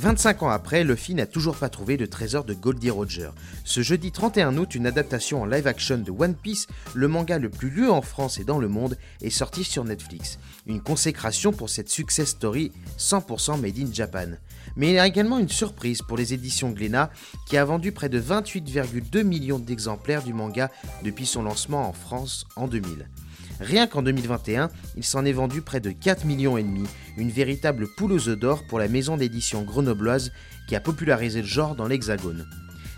25 ans après, Luffy n'a toujours pas trouvé de trésor de Goldie Roger. Ce jeudi 31 août, une adaptation en live action de One Piece, le manga le plus lu en France et dans le monde, est sorti sur Netflix. Une consécration pour cette success story 100% made in Japan. Mais il y a également une surprise pour les éditions Glénat, qui a vendu près de 28,2 millions d'exemplaires du manga depuis son lancement en France en 2000. Rien qu'en 2021, il s'en est vendu près de 4 millions et demi, une véritable poule aux œufs d'or pour la maison d'édition grenobloise qui a popularisé le genre dans l'Hexagone.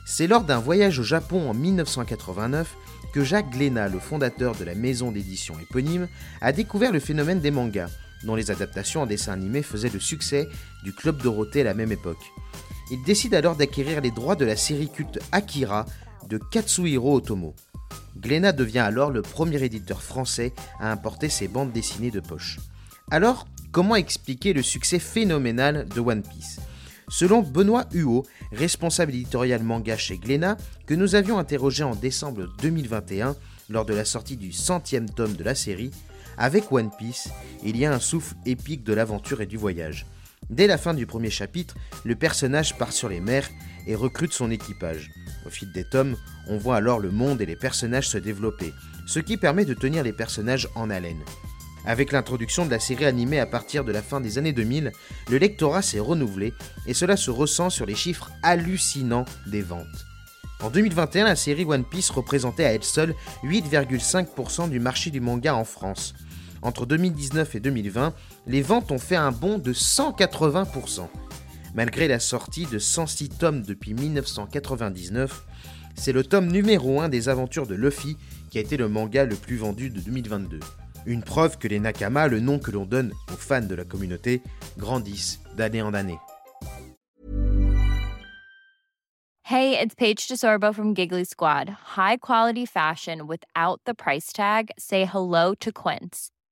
C'est lors d'un voyage au Japon en 1989 que Jacques Glénat, le fondateur de la maison d'édition éponyme, a découvert le phénomène des mangas, dont les adaptations en dessin animé faisaient le succès du Club Dorothée à la même époque. Il décide alors d'acquérir les droits de la série culte Akira de Katsuhiro Otomo. Glénat devient alors le premier éditeur français à importer ses bandes dessinées de poche. Alors, comment expliquer le succès phénoménal de One Piece? Selon Benoît Huot, responsable éditorial manga chez Glénat, que nous avions interrogé en décembre 2021 lors de la sortie du centième tome de la série, avec One Piece, il y a un souffle épique de l'aventure et du voyage. Dès la fin du premier chapitre, le personnage part sur les mers et recrute son équipage. Au fil des tomes, on voit alors le monde et les personnages se développer, ce qui permet de tenir les personnages en haleine. Avec l'introduction de la série animée à partir de la fin des années 2000, le lectorat s'est renouvelé et cela se ressent sur les chiffres hallucinants des ventes. En 2021, la série One Piece représentait à elle seule 8,5% du marché du manga en France. Entre 2019 et 2020, les ventes ont fait un bond de 180%. Malgré la sortie de 106 tomes depuis 1999, c'est le tome numéro 1 des aventures de Luffy qui a été le manga le plus vendu de 2022. Une preuve que les Nakama, le nom que l'on donne aux fans de la communauté, grandissent d'année en année. Hey, it's Paige DeSorbo from Giggly Squad. High quality fashion without the price tag. Say hello to Quince.